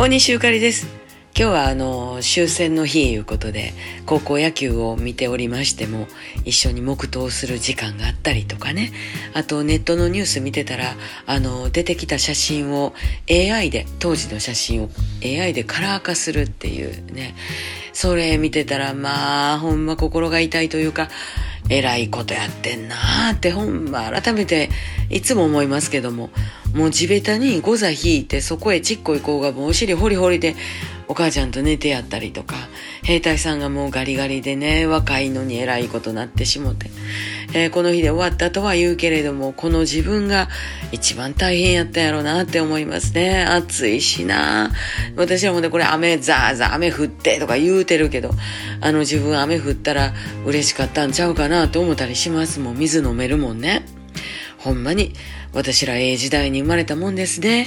大西ゆかりです。今日はあの終戦の日いうことで高校野球を見ておりましても一緒に黙祷する時間があったりとかね。あとネットのニュース見てたらあの出てきた写真を AI で当時の写真を AI でカラー化するっていうね。それ見てたらまあほんま心が痛いというかえらいことやってんなーってほんま改めていつも思いますけども。もう地べたにゴザ引いてそこへちっこい子がもうお尻ホリホリでお母ちゃんと寝てやったりとか兵隊さんがもうガリガリでね若いのにえらいことなってしもて、えー、この日で終わったとは言うけれどもこの自分が一番大変やったやろうなって思いますね。暑いしな。私はもねこれ雨ザーザー雨降ってとか言うてるけどあの自分雨降ったら嬉しかったんちゃうかなと思ったりしますもん。水飲めるもんね。ほんまに私らええ時代に生まれたもんですね。